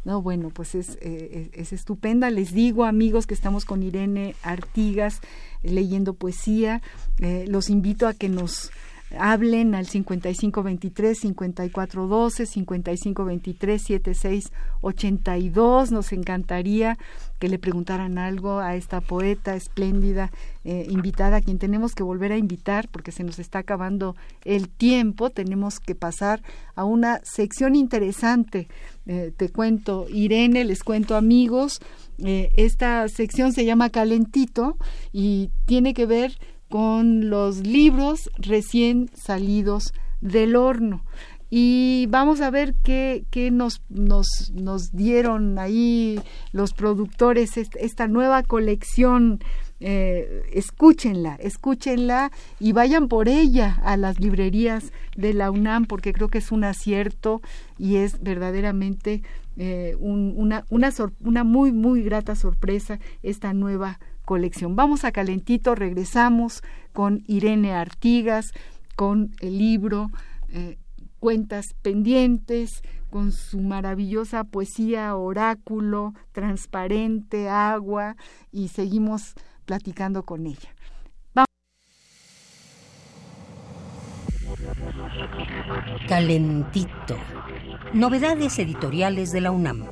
No, bueno, pues es, eh, es, estupenda. Les digo, amigos, que estamos con Irene Artigas leyendo poesía. Eh, los invito a que nos hablen al 5523 5412 5523 7682 nos encantaría que le preguntaran algo a esta poeta espléndida eh, invitada a quien tenemos que volver a invitar porque se nos está acabando el tiempo. Tenemos que pasar a una sección interesante. Eh, te cuento Irene les cuento amigos eh, esta sección se llama calentito y tiene que ver con los libros recién salidos del horno. Y vamos a ver qué, qué nos, nos, nos, dieron ahí los productores, esta nueva colección eh, escúchenla, escúchenla y vayan por ella a las librerías de la UNAM porque creo que es un acierto y es verdaderamente eh, una, una, una muy, muy grata sorpresa esta nueva colección. Vamos a Calentito, regresamos con Irene Artigas, con el libro eh, Cuentas Pendientes, con su maravillosa poesía oráculo, transparente, agua, y seguimos platicando con ella. Vamos. Calentito. Novedades editoriales de la UNAM.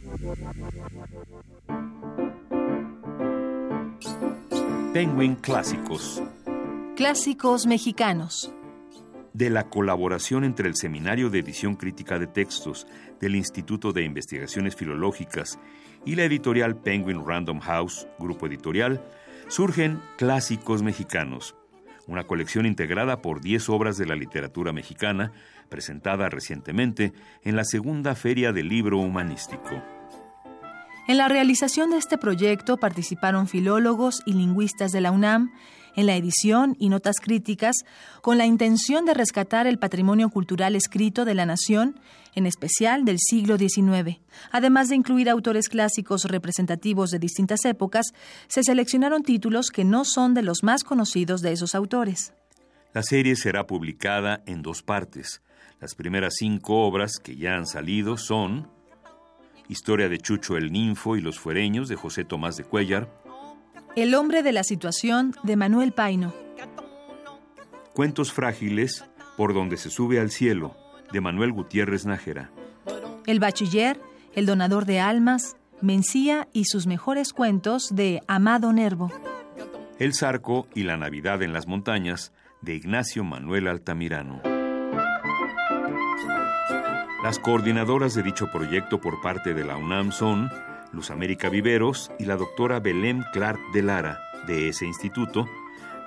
Penguin Clásicos. Clásicos mexicanos. De la colaboración entre el Seminario de Edición Crítica de Textos del Instituto de Investigaciones Filológicas y la editorial Penguin Random House, grupo editorial, surgen Clásicos Mexicanos, una colección integrada por 10 obras de la literatura mexicana, presentada recientemente en la segunda Feria del Libro Humanístico. En la realización de este proyecto participaron filólogos y lingüistas de la UNAM, en la edición y notas críticas, con la intención de rescatar el patrimonio cultural escrito de la nación, en especial del siglo XIX. Además de incluir autores clásicos representativos de distintas épocas, se seleccionaron títulos que no son de los más conocidos de esos autores. La serie será publicada en dos partes. Las primeras cinco obras que ya han salido son Historia de Chucho el Ninfo y los Fuereños de José Tomás de Cuellar. El hombre de la situación de Manuel Paino. Cuentos frágiles por donde se sube al cielo de Manuel Gutiérrez Nájera. El bachiller, el donador de almas, Mencía y sus mejores cuentos de Amado Nervo. El Zarco y la Navidad en las montañas de Ignacio Manuel Altamirano. Las coordinadoras de dicho proyecto por parte de la UNAM son Luz América Viveros y la doctora Belén Clark de Lara, de ese instituto,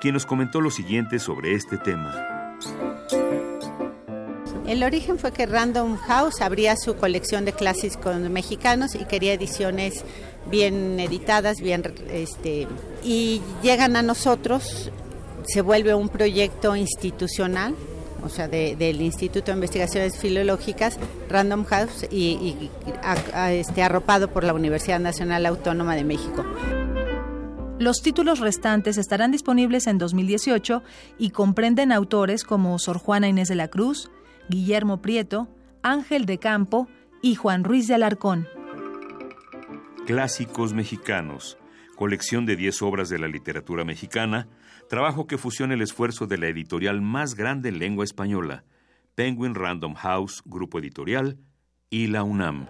quien nos comentó lo siguiente sobre este tema. El origen fue que Random House abría su colección de clásicos mexicanos y quería ediciones bien editadas, bien este y llegan a nosotros, se vuelve un proyecto institucional o sea, del Instituto de Investigaciones Filológicas, Random House, y, este, arropado por la Universidad Nacional Autónoma de México. Los títulos restantes estarán disponibles en 2018 y comprenden autores como Sor Juana Inés de la Cruz, Guillermo Prieto, Ángel de Campo y Juan Ruiz de Alarcón. Clásicos mexicanos, colección de 10 obras de la literatura mexicana, trabajo que fusiona el esfuerzo de la editorial más grande en lengua española, Penguin Random House, Grupo Editorial, y la UNAM.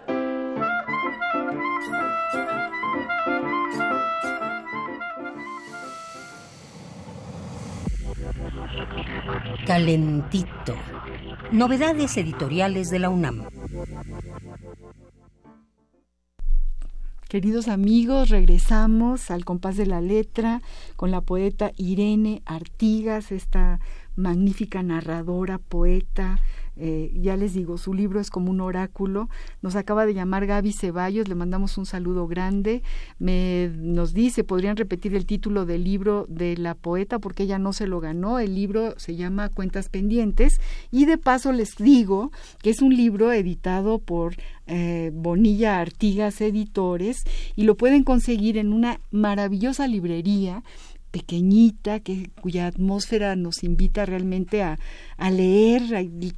Calentito. Novedades editoriales de la UNAM. Queridos amigos, regresamos al compás de la letra con la poeta Irene Artigas, esta magnífica narradora, poeta, eh, ya les digo, su libro es como un oráculo. Nos acaba de llamar Gaby Ceballos, le mandamos un saludo grande. Me, nos dice, podrían repetir el título del libro de la poeta porque ella no se lo ganó. El libro se llama Cuentas Pendientes. Y de paso les digo que es un libro editado por eh, Bonilla Artigas Editores y lo pueden conseguir en una maravillosa librería pequeñita, que, cuya atmósfera nos invita realmente a, a leer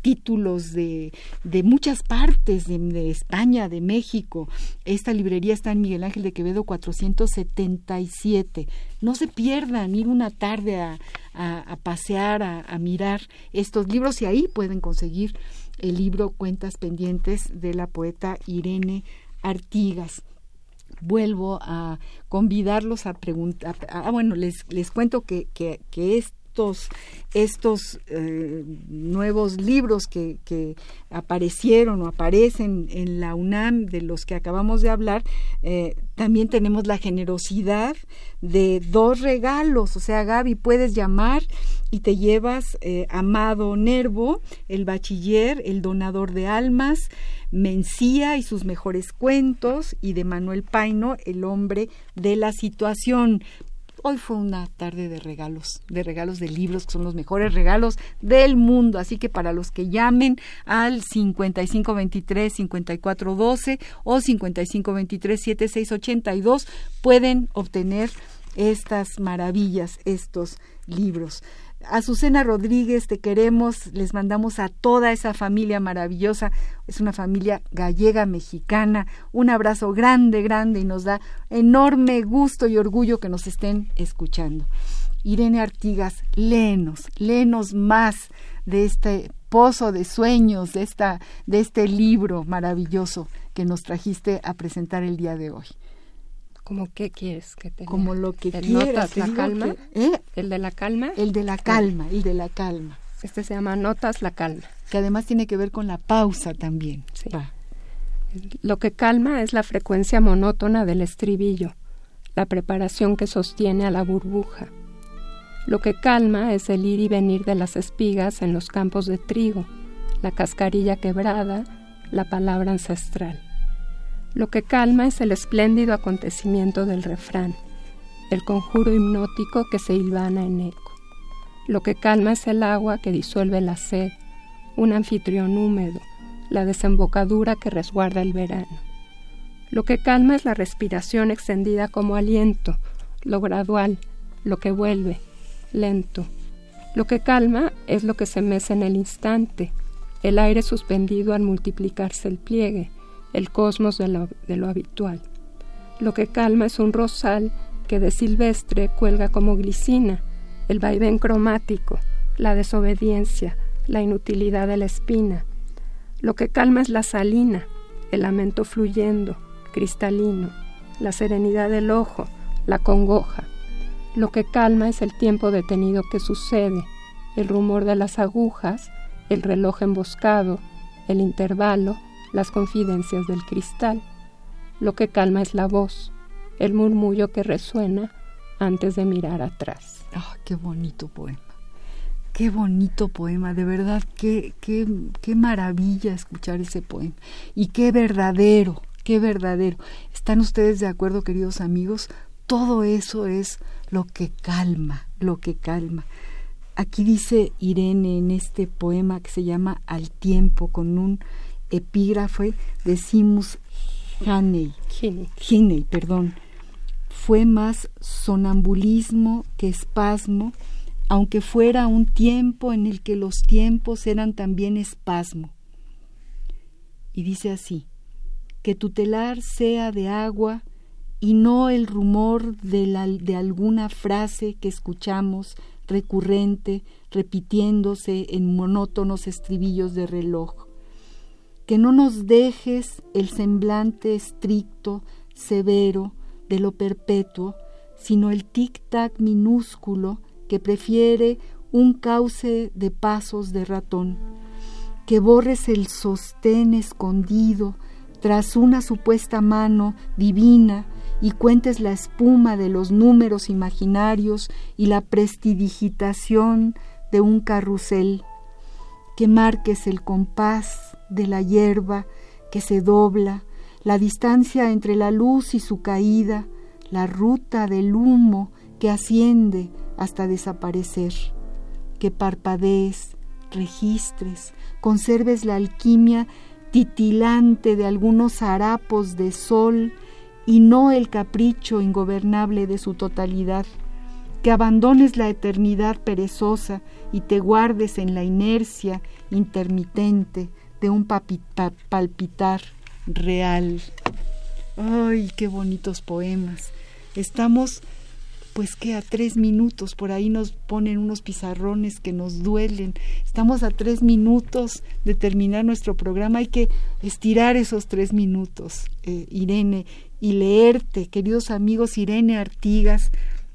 títulos de, de muchas partes de, España, de México. Esta librería está en Miguel Ángel de Quevedo 477. No se pierdan ir una tarde a, a, pasear, a mirar estos libros y ahí pueden conseguir el libro Cuentas Pendientes de la poeta Irene Artigas vuelvo a convidarlos a preguntar. Ah, bueno, les, les cuento que, que, que estos, estos eh, nuevos libros que, que, aparecieron o aparecen en la UNAM, de los que acabamos de hablar, eh, también tenemos la generosidad de dos regalos. O sea, Gaby, puedes llamar y te llevas eh, Amado Nervo, el bachiller, el donador de almas, Mencía y sus mejores cuentos, y de Manuel Paino, el hombre de la situación hoy fue una tarde de regalos, de regalos de libros, que son los mejores regalos del mundo. Así que para los que llamen al 5523-5412 o 5523-7682, pueden obtener estas maravillas, estos libros. Azucena Rodríguez, te queremos, les mandamos a toda esa familia maravillosa, es una familia gallega mexicana, un abrazo grande, grande y nos da enorme gusto y orgullo que nos estén escuchando. Irene Artigas, léenos, léenos más de este pozo de sueños, de, esta, de este libro maravilloso que nos trajiste a presentar el día de hoy. ¿Cómo qué quieres que te Como lo que ¿El quieras. Notas te la calma? que- ¿eh? ¿El de la calma? El de la calma, el de la calma. Este se llama Notas la calma. Que además tiene que ver con la pausa también. Sí. Va. Lo que calma es la frecuencia monótona del estribillo, la preparación que sostiene a la burbuja. Lo que calma es el ir y venir de las espigas en los campos de trigo, la cascarilla quebrada, la palabra ancestral. Lo que calma es el espléndido acontecimiento del refrán, el conjuro hipnótico que se hilvana en eco. Lo que calma es el agua que disuelve la sed, un anfitrión húmedo, la desembocadura que resguarda el verano. Lo que calma es la respiración extendida como aliento, lo gradual, lo que vuelve, lento. Lo que calma es lo que se mece en el instante, el aire suspendido al multiplicarse el pliegue, el cosmos de lo, de lo habitual. Lo que calma es un rosal que de silvestre cuelga como glicina, el vaivén cromático, la desobediencia, la inutilidad de la espina. Lo que calma es la salina, el lamento fluyendo, cristalino, la serenidad del ojo, la congoja. Lo que calma es el tiempo detenido que sucede, el rumor de las agujas, el reloj emboscado, el intervalo, las confidencias del cristal. Lo que calma es la voz, el murmullo que resuena antes de mirar atrás. Ah, qué bonito poema. Qué bonito poema, de verdad, qué, qué, qué maravilla escuchar ese poema. Y qué verdadero, qué verdadero. ¿Están ustedes de acuerdo, queridos amigos? Todo eso es lo que calma, lo que calma. Aquí dice Irene en este poema que se llama Al tiempo, con un epígrafe de Simus Haney. Perdón, fue más sonambulismo que espasmo, aunque fuera un tiempo en el que los tiempos eran también espasmo. Y dice así, que tutelar sea de agua y no el rumor de, la, de alguna frase que escuchamos recurrente, repitiéndose en monótonos estribillos de reloj que no nos dejes el semblante estricto, severo, de lo perpetuo, sino el tic-tac minúsculo que prefiere un cauce de pasos de ratón, que borres el sostén escondido tras una supuesta mano divina y cuentes la espuma de los números imaginarios y la prestidigitación de un carrusel, que marques el compás de la hierba que se dobla, la distancia entre la luz y su caída, la ruta del humo que asciende hasta desaparecer, que parpadees, registres, conserves la alquimia titilante de algunos harapos de sol y no el capricho ingobernable de su totalidad, que abandones la eternidad perezosa y te guardes en la inercia intermitente de un palpitar real. Ay, qué bonitos poemas. Estamos, pues que a tres minutos, por ahí nos ponen unos pizarrones que nos duelen. Estamos a tres minutos de terminar nuestro programa. Hay que estirar esos tres minutos, eh, Irene, y leerte, queridos amigos, Irene Artigas,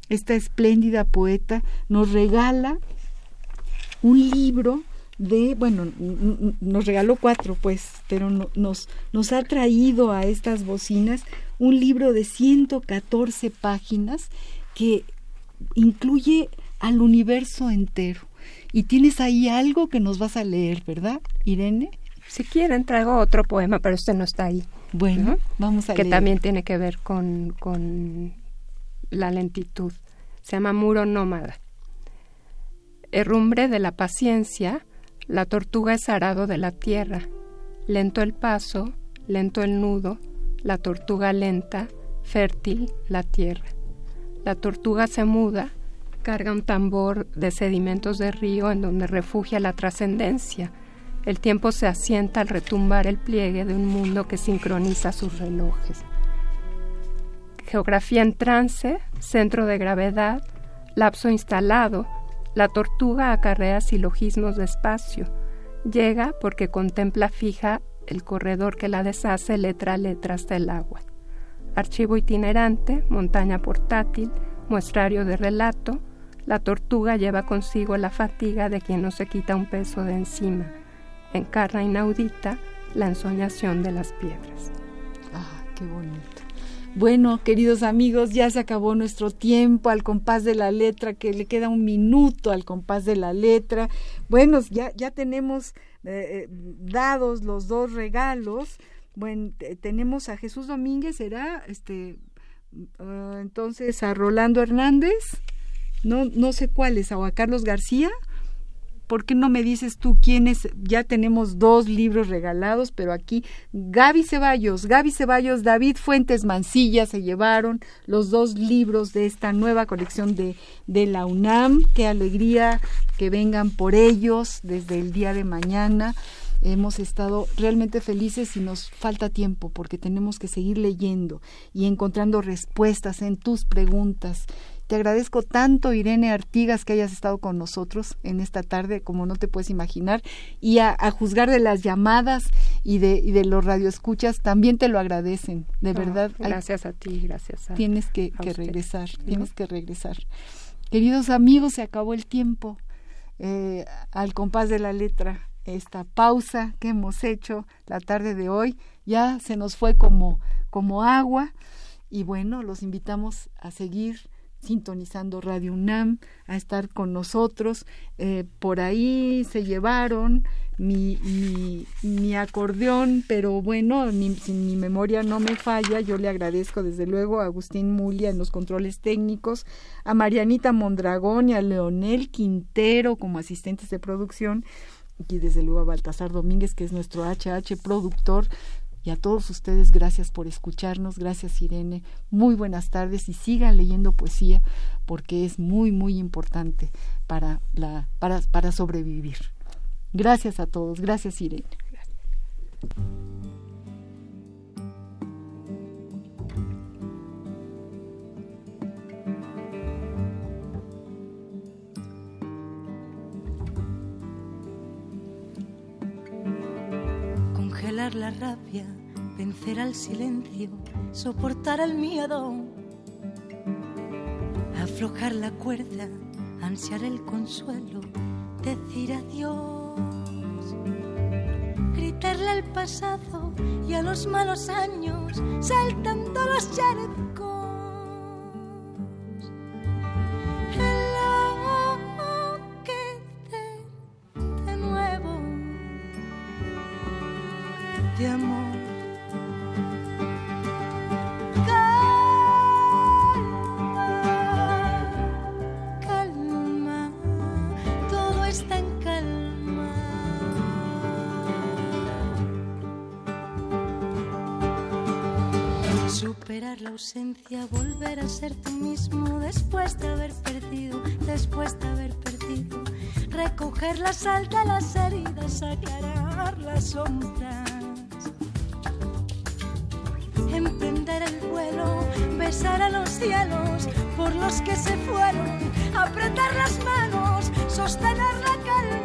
esta espléndida poeta, nos regala un libro de, bueno, nos regaló cuatro, pues, pero no- nos, nos ha traído a estas bocinas un libro de 114 páginas que incluye al universo entero. Y tienes ahí algo que nos vas a leer, ¿verdad, Irene? Si quieren, traigo otro poema, pero este no está ahí. Bueno, vamos a que leer. también tiene que ver con, con la lentitud. Se llama Muro Nómada. Herrumbre de la paciencia, la tortuga es arado de la tierra. Lento el paso, lento el nudo, la tortuga lenta, fértil la tierra. La tortuga se muda, carga un tambor de sedimentos de río en donde refugia la trascendencia. El tiempo se asienta al retumbar el pliegue de un mundo que sincroniza sus relojes. Geografía en trance, centro de gravedad, lapso instalado, la tortuga acarrea silogismos de espacio. Llega porque contempla fija el corredor que la deshace letra a letra hasta el agua. Archivo itinerante, montaña portátil, muestrario de relato, la tortuga lleva consigo la fatiga de quien no se quita un peso de encima. Encarna inaudita la ensoñación de las piedras. Ah, qué bonito. Bueno, queridos amigos, ya se acabó nuestro tiempo al compás de la letra, que le queda un minuto al compás de la letra. Bueno, ya, ya tenemos eh, eh, dados los dos regalos. Bueno, tenemos a Jesús Domínguez, será este ah, entonces a Rolando Hernández no, no sé cuáles, o a Carlos García. ¿Por qué no me dices tú quiénes? Ya tenemos dos libros regalados, pero aquí Gaby Ceballos, Gaby Ceballos, David Fuentes Mancilla se llevaron los dos libros de esta nueva colección de, de la UNAM. Qué alegría que vengan por ellos desde el día de mañana hemos estado realmente felices y nos falta tiempo porque tenemos que seguir leyendo y encontrando respuestas en tus preguntas te agradezco tanto, Irene Artigas, que hayas estado con nosotros en esta tarde, como no te puedes imaginar. Y a, juzgar de las llamadas y de, y de los radioescuchas, también te lo agradecen, de verdad. Gracias a ti, gracias a Tienes que, regresar, tienes que regresar. Queridos amigos, se acabó el tiempo. Eh, al compás de la letra, esta pausa que hemos hecho la tarde de hoy ya se nos fue como, como agua. Y bueno, los invitamos a seguir sintonizando Radio UNAM, a estar con nosotros. Eh, por ahí se llevaron mi, mi, acordeón, pero bueno, si mi memoria no me falla, yo le agradezco desde luego a Agustín Mulia en los controles técnicos, a Marianita Mondragón y a Leonel Quintero como asistentes de producción y desde luego a Baltasar Domínguez, que es nuestro HH productor y a todos ustedes, gracias por escucharnos, gracias Irene, muy buenas tardes y sigan leyendo poesía porque es muy, muy importante para, la, para, para sobrevivir. Gracias a todos, gracias Irene. La rabia vencer al silencio, soportar el miedo, aflojar la cuerda, ansiar el consuelo, decir adiós, gritarle al pasado y a los malos años, saltando los charcos. Volver ser tú mismo después de haber perdido, después de haber perdido. Recoger la sal de las heridas, aclarar las sombras. Emprender el vuelo, besar a los cielos por los que se fueron, apretar las manos, sostener la calma.